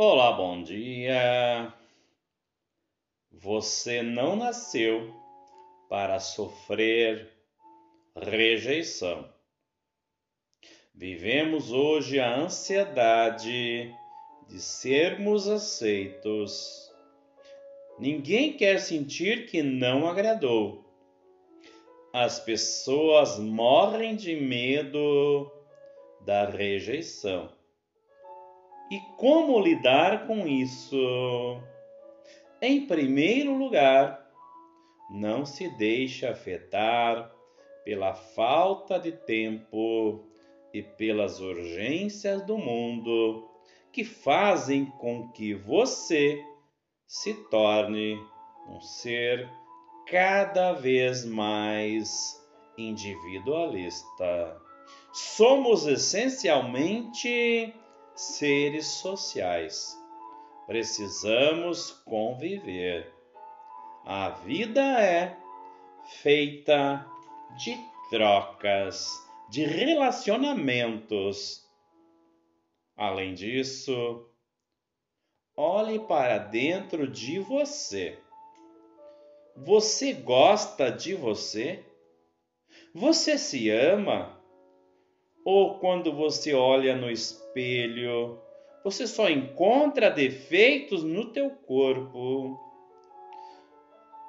Olá, bom dia. Você não nasceu para sofrer rejeição. Vivemos hoje a ansiedade de sermos aceitos. Ninguém quer sentir que não agradou. As pessoas morrem de medo da rejeição. E como lidar com isso? Em primeiro lugar, não se deixe afetar pela falta de tempo e pelas urgências do mundo que fazem com que você se torne um ser cada vez mais individualista. Somos essencialmente seres sociais. Precisamos conviver. A vida é feita de trocas, de relacionamentos. Além disso, olhe para dentro de você. Você gosta de você? Você se ama? Ou quando você olha no espelho, você só encontra defeitos no teu corpo?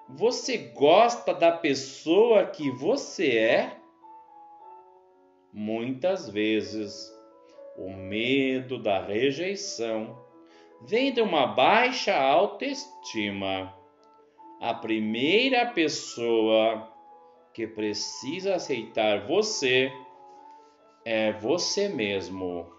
Você gosta da pessoa que você é? Muitas vezes, o medo da rejeição vem de uma baixa autoestima. A primeira pessoa que precisa aceitar você é você mesmo.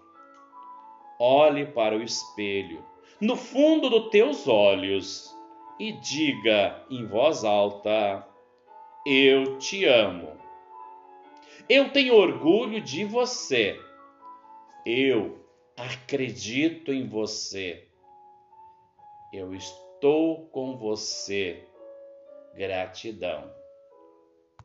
Olhe para o espelho, no fundo dos teus olhos, e diga em voz alta: Eu te amo. Eu tenho orgulho de você. Eu acredito em você. Eu estou com você. Gratidão.